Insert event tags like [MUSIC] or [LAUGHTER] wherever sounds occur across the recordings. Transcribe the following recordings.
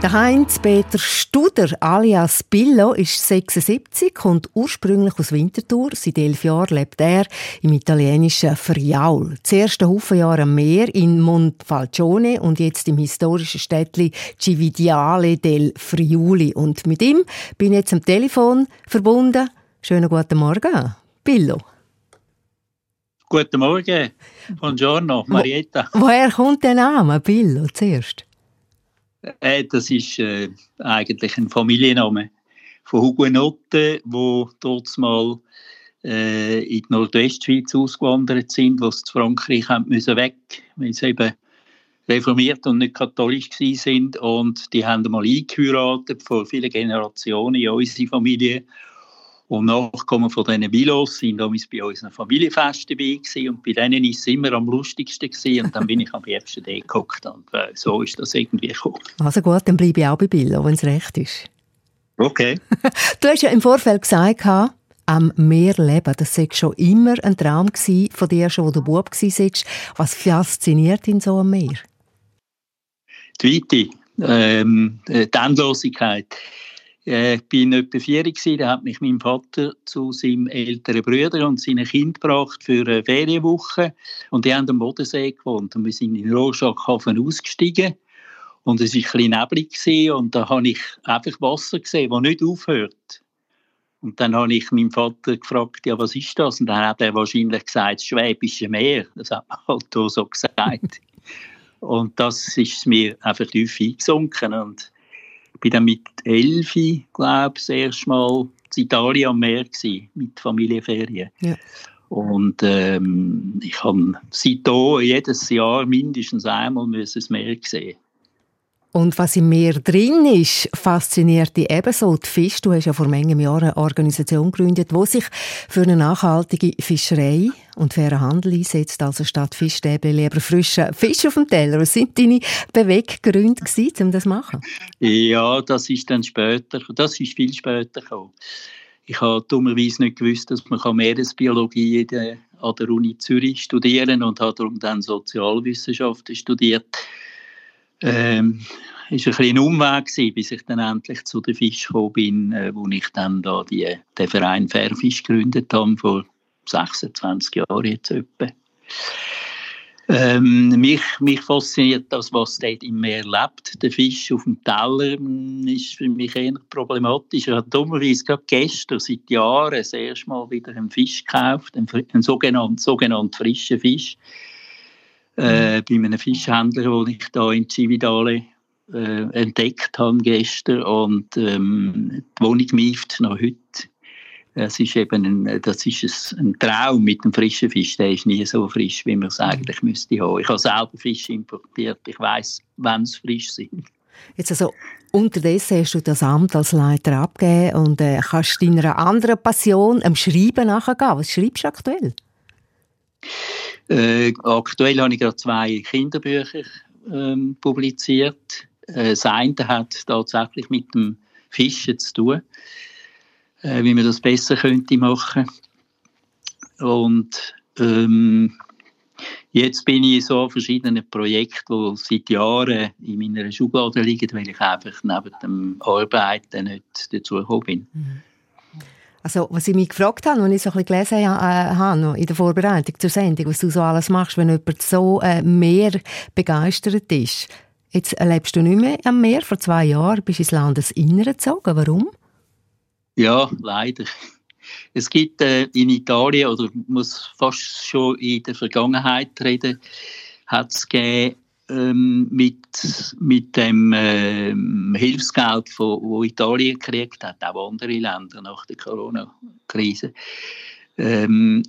Der Heinz-Peter Studer alias Billo ist 76, kommt ursprünglich aus Winterthur. Seit elf Jahren lebt er im italienischen Friaul. Zuerst ein Haufen Jahre am Meer in Monfalcione und jetzt im historischen Städtli Cividiale del Friuli. Und mit ihm bin ich jetzt am Telefon verbunden. Schönen guten Morgen, Billo. Guten Morgen, buongiorno, Marietta. Wo, woher kommt der Name Billo zuerst? Äh, das ist äh, eigentlich ein Familienname von Hugenotten, die dort mal äh, in die Nordwestschweiz ausgewandert sind, die zu Frankreich haben müssen weg, weil sie eben reformiert und nicht katholisch sind. Und die haben mal eingeheiratet vor vielen Generationen in unsere Familie und Nachkommen von diesen Bilos sind damals bei unseren Familienfesten dabei gewesen. und bei denen war es immer am lustigsten gewesen. und dann bin ich am liebsten da geguckt und äh, so ist das irgendwie gekommen. Also gut, dann bleibe ich auch bei Billo, wenn es recht ist. Okay. [LAUGHS] du hast ja im Vorfeld gesagt, am Meer leben, das war schon immer ein Traum von dir, schon wo du Bub warst. Was fasziniert ihn so am Meer? Die Weite, ähm, die Endlosigkeit. Äh, ich bin etwa vier da hat mich mein Vater zu seinem älteren Bruder und seinen Kind gebracht für eine Ferienwoche und die haben am Bodensee gewohnt und wir sind in Rorschachhafen ausgestiegen und es war ein bisschen neblig und da habe ich einfach Wasser gesehen, das nicht aufhört. Und dann habe ich meinen Vater gefragt, ja, was ist das? Und dann hat er wahrscheinlich gesagt, das Schwäbische Meer. Das hat man halt so gesagt. [LAUGHS] und das ist mir einfach tief eingesunken und bin dann mit elf, glaube ich, das erste Mal in Italien am Meer gewesen, mit Familienferien. Ja. Und ähm, ich habe seitdem jedes Jahr mindestens einmal das Meer gesehen. Und was im Meer drin ist, fasziniert dich ebenso. Die Fisch, du hast ja vor manchen Jahren eine Organisation gegründet, die sich für eine nachhaltige Fischerei und fairen Handel einsetzt. Also statt Fischstäbe lieber frischen Fisch auf dem Teller. Was sind deine Beweggründe gewesen, um das zu machen? Ja, das ist dann später, das ist viel später gekommen. Ich habe dummerweise nicht gewusst, dass man Meeresbiologie an der Uni Zürich studieren kann und habe darum dann Sozialwissenschaften studiert ähm, ist ein bisschen ein Umweg gewesen, bis ich dann endlich zu den Fisch gekommen bin, äh, wo ich dann da die, den Verein Fairfisch gegründet habe, vor 26 Jahren jetzt etwa. Ähm, mich, mich fasziniert das, was dort im Meer lebt. Der Fisch auf dem Teller hm, ist für mich eher problematisch. Ich habe dummerweise gerade gestern, seit Jahren, das erste Mal wieder einen Fisch gekauft, einen, einen sogenannten, sogenannten frischen Fisch äh, bei einem Fischhändler, den ich da in Cividale äh, entdeckt habe gestern und ähm, die Wohnung mieft noch heute. Das ist eben ein, das ist ein, Traum mit dem frischen Fisch. Der ist nie so frisch, wie man es eigentlich müsste haben. Ich habe selber Fisch importiert. Ich weiß, wann sie frisch sind. Jetzt also unterdessen hast du das Amt als Leiter abgegeben und äh, kannst deiner anderen Passion, am Schreiben nachgehen. Was schreibst du aktuell? Äh, aktuell habe ich gerade zwei Kinderbücher ähm, publiziert. Äh, das eine hat tatsächlich mit dem Fischen zu tun, äh, wie man das besser könnte machen. Und ähm, jetzt bin ich so an verschiedenen Projekten, die seit Jahren in meiner Schublade liegen, weil ich einfach neben dem Arbeiten nicht dazu gekommen bin. Mhm. Also, was ich mich gefragt habe, als ich so ein bisschen gelesen äh, habe in der Vorbereitung zur Sendung, was du so alles machst, wenn jemand so äh, mehr begeistert ist. Jetzt lebst du nicht mehr am Meer. Vor zwei Jahren bist du ins Landesinnere gezogen. Warum? Ja, leider. Es gibt äh, in Italien, oder muss fast schon in der Vergangenheit reden, hat es ähm, mit, mit dem ähm, Hilfsgeld, wo Italien gekriegt hat, auch andere Länder nach der Corona-Krise. Ähm,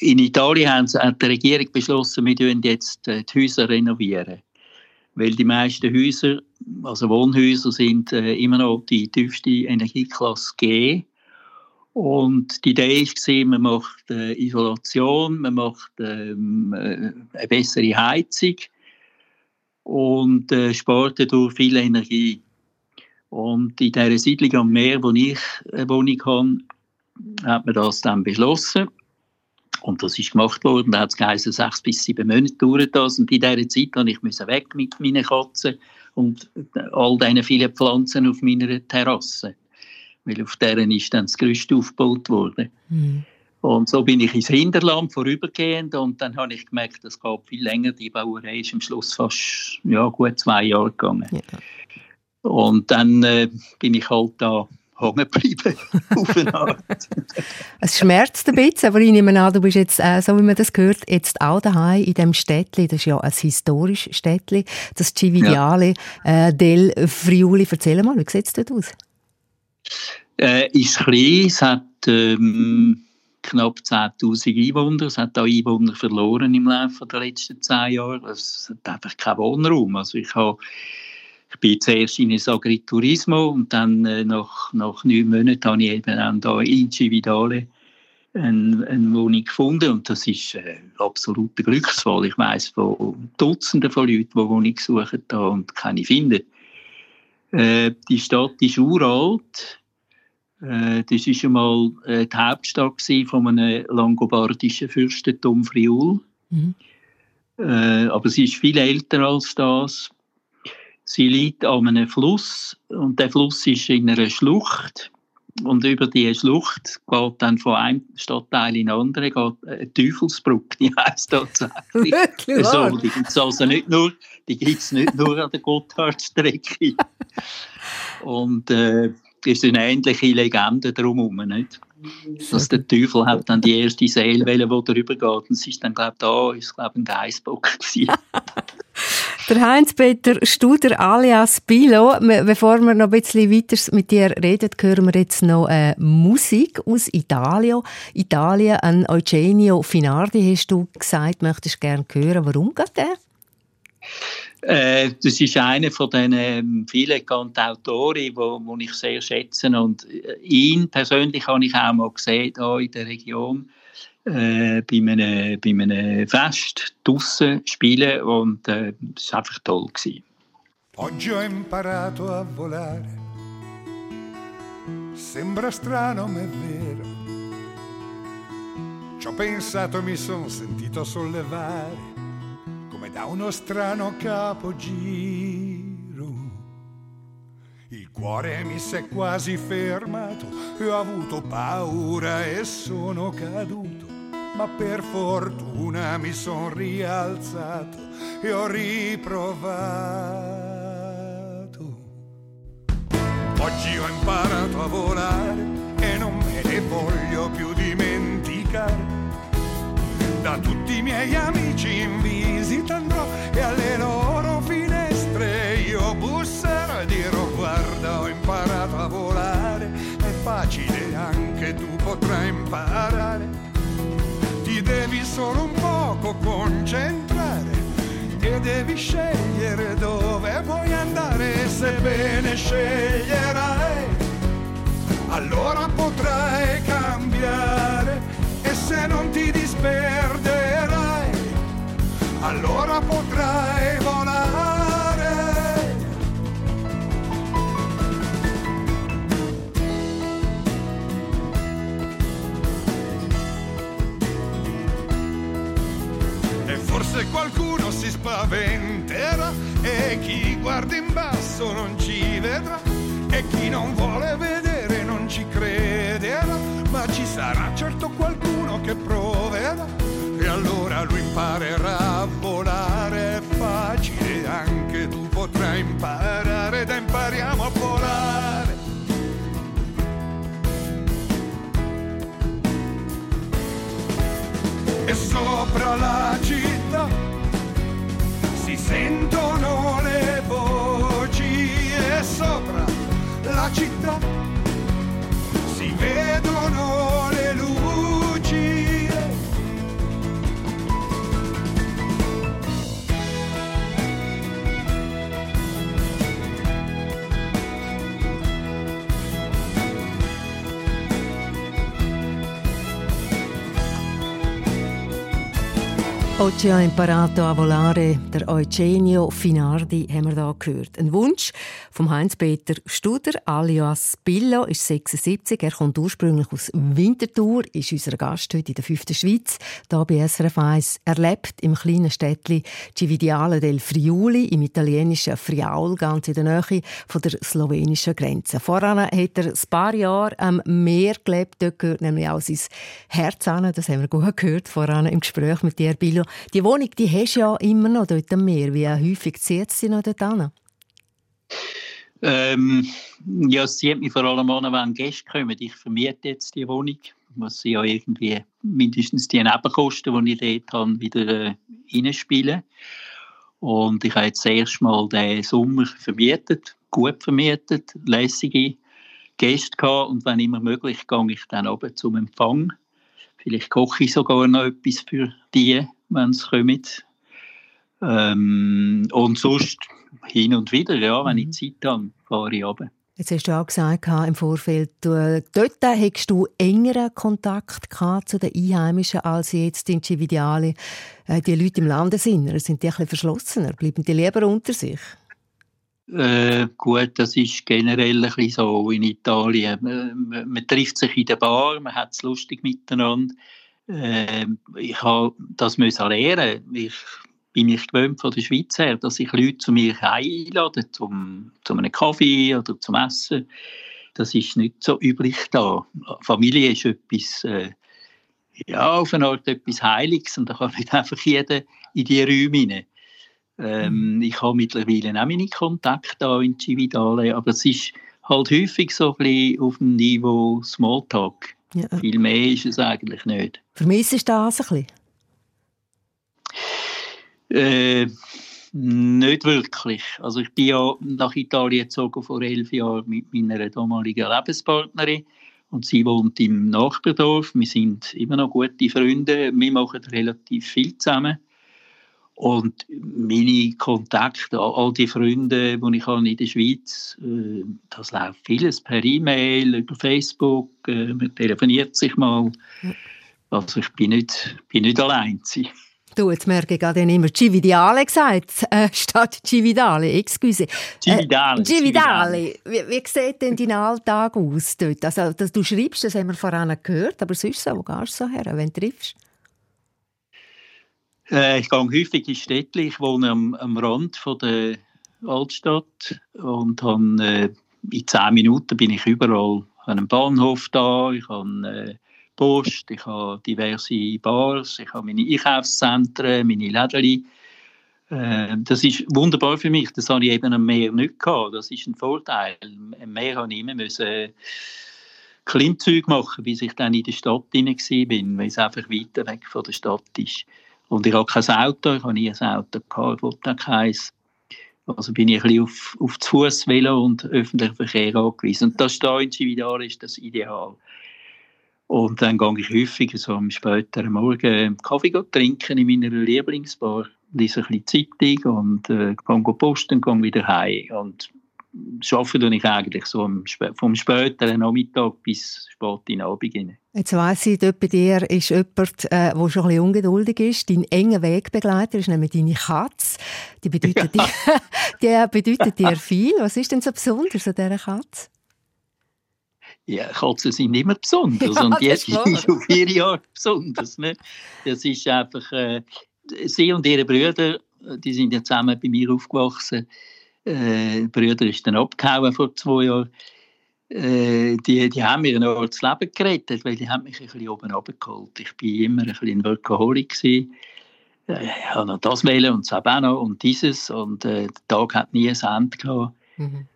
in Italien hat die Regierung beschlossen, wir renovieren jetzt äh, die Häuser renovieren. Weil die meisten Häuser, also Wohnhäuser, sind äh, immer noch die tiefste Energieklasse G. Und die Idee war, man macht äh, Isolation, man macht ähm, äh, eine bessere Heizung und äh, spart dadurch viel Energie. Und in dieser Siedlung am Meer, wo ich eine Wohnung habe, hat man das dann beschlossen. Und das ist gemacht worden. Da hat es geheißen, sechs bis sieben Monate dauert das. Und in dieser Zeit musste ich weg mit meinen Katzen und all diesen vielen Pflanzen auf meiner Terrasse. Weil auf deren ist dann das Gerüst aufgebaut worden. Mhm. Und so bin ich ins Hinterland vorübergehend und dann habe ich gemerkt, das geht viel länger. Die Bauerei ist am Schluss fast ja, gut zwei Jahre gegangen. Ja. Und dann äh, bin ich halt da hängen geblieben, [LAUGHS] auf eine Art. es schmerzt ein bisschen, aber ich nehme an, du bist jetzt, äh, so wie man das hört, jetzt auch daheim in dem Städtli, das ist ja ein historisches Städtli, das Cividiale ja. äh, del Friuli. Erzähl mal, wie sieht es dort aus? Äh, ist klein, es hat ähm, knapp 10.000 Einwohner. Es hat auch Einwohner verloren im Laufe der letzten zehn Jahre. Es hat einfach keinen Wohnraum. Also ich, habe, ich bin zuerst in ein Agriturismo und dann äh, nach, nach neun Monaten habe ich eben dann da in Cividale eine, eine Wohnung gefunden und das ist äh, absoluter Glücksfall. Ich weiß von Dutzenden von Leuten, die Wohnung suchen da und keine finden. Äh, die Stadt ist uralt äh, das war einmal äh, die Hauptstadt von einem langobardischen Fürstentum Friul. Mhm. Äh, aber sie ist viel älter als das. Sie liegt an einem Fluss und der Fluss ist in einer Schlucht. Und über diese Schlucht geht dann von einem Stadtteil in den anderen geht eine Teufelsbrücke, die heisst tatsächlich. Wirklich? So, die gibt es also nicht nur, die gibt's nicht nur an der Gotthardstrecke. [LAUGHS] und äh, ist eine ähnliche Legende drumherum, nicht? Dass der Teufel hat dann die erste Seele, die darüber geht. Und es ist dann, glaube ich, da ist, glaube ein Geissbock [LAUGHS] Der Heinz-Peter Studer alias Bilo. Bevor wir noch ein bisschen weiter mit dir reden, hören wir jetzt noch äh, Musik aus Italien. Italien, an Eugenio Finardi hast du gesagt, möchtest gerne hören. Warum geht der? Äh, das ist einer von den ähm, vielen bekannten Autoren, wo, wo ich sehr schätze. Und äh, ihn persönlich habe ich auch mal gesehen, hier in der Region, äh, bei, einem, bei einem Fest draussen spielen. Und äh, war einfach toll. Gewesen. Oggi ho imparato a volare. Sembra strano, ma è vero. Ci ho pensato, mi sono sentito sollevare da uno strano capogiro. Il cuore mi si è quasi fermato e ho avuto paura e sono caduto, ma per fortuna mi sono rialzato e ho riprovato. Oggi ho imparato a volare e non me ne voglio più dimenticare da tutti i miei amici in visita andrò e alle loro finestre io busserò e dirò guarda ho imparato a volare, è facile anche tu potrai imparare, ti devi solo un poco concentrare e devi scegliere dove vuoi andare, se bene sceglierai. Allora potrai cambiare e se non ti disperderai, allora potrai volare. E forse qualcuno si spaventerà e chi guarda in basso non ci vedrà e chi non vuole vedere non ci crederà ma ci sarà certo qualcuno che proverà e allora lui imparerà a volare. Facile, anche tu potrai imparare, da impariamo a volare. E sopra la città si sentono le voci e sopra la città Oggi ho imparato a volare, der Eugenio Finardi haben wir da gehört. Ein Wunsch vom Heinz-Peter Studer, alias Billo, ist 76. Er kommt ursprünglich aus Winterthur, ist unser Gast heute in der fünften Schweiz, hier bei SRF 1. Er lebt im kleinen Städtchen Cividiale del Friuli, im italienischen Friaul, ganz in der Nähe von der slowenischen Grenze. Voran hat er ein paar Jahre am Meer gelebt, dort gehört nämlich auch sein Herz an, das haben wir gut gehört, voran im Gespräch mit dir, Billo. Die Wohnung, die hast du ja immer noch dort am Meer. Wie häufig zieht sie noch dort an? Ähm, ja, es zieht mich vor allem an, wenn Gäste kommen. Ich vermiete jetzt die Wohnung. Muss ja irgendwie mindestens die Nebenkosten, die ich dort habe, wieder äh, reinspielen. Und ich habe jetzt erst mal den Sommer vermietet, gut vermietet, lässige Gäste gehabt. Und wenn immer möglich, gehe ich dann oben zum Empfang. Vielleicht koche ich sogar noch etwas für die wenn sie kommen. Ähm, und sonst hin und wieder, ja, wenn ich mhm. Zeit habe, fahre ich runter. Jetzt hast du auch gesagt im Vorfeld, du, dort hast du engeren Kontakt zu den Einheimischen als jetzt in Cividiale. Äh, die Leute im Landesinneren, sind die ein bisschen verschlossener? Bleiben die lieber unter sich? Äh, gut, das ist generell ein bisschen so in Italien. Man, man, trifft sich in der Bar, man hat es lustig miteinander. Äh, ich habe das müssen lernen. Ich bin mich gewöhnt von der Schweiz her, dass ich Leute zu mir einlade, zum, zu einem Kaffee oder zum Essen. Das ist nicht so üblich da. Familie ist etwas, äh, ja, auf eine Art etwas Heiliges und da kann nicht [LAUGHS] einfach jeder in die Räume hinein. Ähm, mhm. ich habe mittlerweile auch meine Kontakte da in Cividale, aber es ist halt häufig so ein bisschen auf dem Niveau Smalltalk. Ja. Viel mehr ist es eigentlich nicht. Vermisst du das ein bisschen? Äh, nicht wirklich. Also ich bin ja nach Italien gezogen vor elf Jahren mit meiner damaligen Lebenspartnerin und sie wohnt im Nachbardorf. Wir sind immer noch gute Freunde. Wir machen relativ viel zusammen. Und meine Kontakte, all die Freunde, die ich habe in der Schweiz, äh, das läuft vieles per E-Mail, über Facebook, äh, man telefoniert sich mal. Also ich bin nicht, bin nicht allein. Du, jetzt merke ich gerade immer Cividale gesagt, äh, [LAUGHS] statt Cividale, excuse. Cividale. Äh, Cividale. Wie, wie sieht denn dein Alltag aus dort? Also, dass du schreibst, das haben wir vorhin gehört, aber sonst so, wo gehst du so her, wenn du triffst? Äh, ich gehe häufig in Städte. Ich wohne am, am Rand von der Altstadt und habe, äh, in zehn Minuten bin ich überall an einem Bahnhof da. Ich habe äh, Post, ich habe diverse Bars, ich habe meine Einkaufszentren, meine Läden. Äh, das ist wunderbar für mich. Das habe ich eben am Meer nicht gehabt. Das ist ein Vorteil. Am Meer habe ich immer müssen Klimmzüge machen, bis ich dann in der Stadt drin war, weil es einfach weiter weg von der Stadt ist. Und ich habe kein Auto, ich habe nie ein Auto gehabt, ich wollte auch keins. Also bin ich ein bisschen auf, auf das Fußvelo und öffentlichen Verkehr angewiesen. Und das da in Cividal ist das ideal. Und dann gehe ich häufig so am späteren Morgen Kaffee trinken in meiner Lieblingsbar, lese ein bisschen Zeitung und äh, gehe posten und gehe wieder heim. Und arbeite tue ich eigentlich so vom späteren Nachmittag bis spät in den Abend rein. Jetzt weiss ich, dort bei dir ist jemand, äh, der schon ein bisschen ungeduldig ist. Dein enger Wegbegleiter ist nämlich deine Katze. Die bedeutet, [LAUGHS] ja. die, [LAUGHS] die bedeutet dir viel. Was ist denn so besonders an dieser Katze? Ja, Katzen sind immer besonders [LAUGHS] ja, und jetzt ist auf ihre Art besonders. Ne? Das ist einfach, äh, sie und ihre Brüder, die sind ja zusammen bei mir aufgewachsen äh, Brüder ist dann abgehauen vor zwei Jahren. Äh, die, die haben mir noch das Leben gerettet, weil die haben mich ein bisschen oben abgeholt. Ich war immer ein bisschen ein Workaholic. Gewesen. Äh, ich habe noch das wählen und das auch noch und dieses. Und äh, der Tag hat nie ein Ende gehabt. Mhm.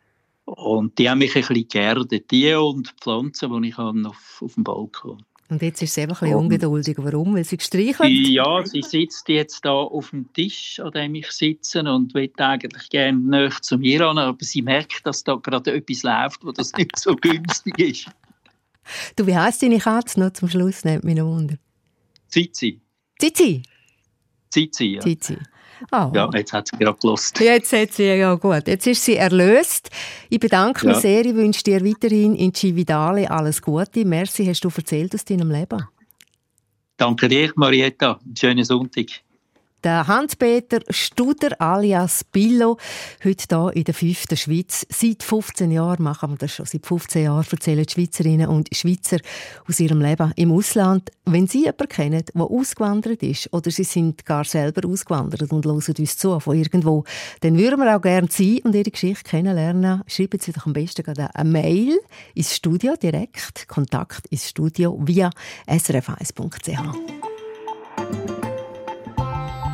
Und die haben mich ein bisschen geerdet. Die und die Pflanzen, die ich auf, auf dem Balkon und jetzt ist sie eben ein bisschen ungeduldig. Warum? Weil sie gestreichelt? Ja, sie sitzt jetzt da auf dem Tisch, an dem ich sitze und will eigentlich gerne näher zu mir an, aber sie merkt, dass da gerade etwas läuft, wo das nicht so günstig ist. Du, wie heisst deine Katze noch zum Schluss? Nimmt mich noch Wunder. Zizi. Zizi? Zizi, ja. Zizi. Oh. Ja, jetzt hat sie gerade gelost. Jetzt hat sie ja gut. Jetzt ist sie erlöst. Ich bedanke mich sehr. Ich wünsche dir weiterhin in Cividale alles Gute. Merci, hast du erzählt aus deinem Leben. Danke dir, Marietta. Schönen Sonntag. Der Hans-Peter Studer alias Billo, heute hier in der fünften Schweiz. Seit 15 Jahren machen wir das schon. Seit 15 Jahren erzählen die Schweizerinnen und Schweizer aus ihrem Leben im Ausland. Wenn Sie jemanden kennen, der ausgewandert ist oder Sie sind gar selber ausgewandert und hören uns zu von irgendwo, dann würden wir auch gerne Sie und Ihre Geschichte kennenlernen. Schreiben Sie doch am besten eine Mail ins Studio direkt. Kontakt ins Studio via srf1.ch.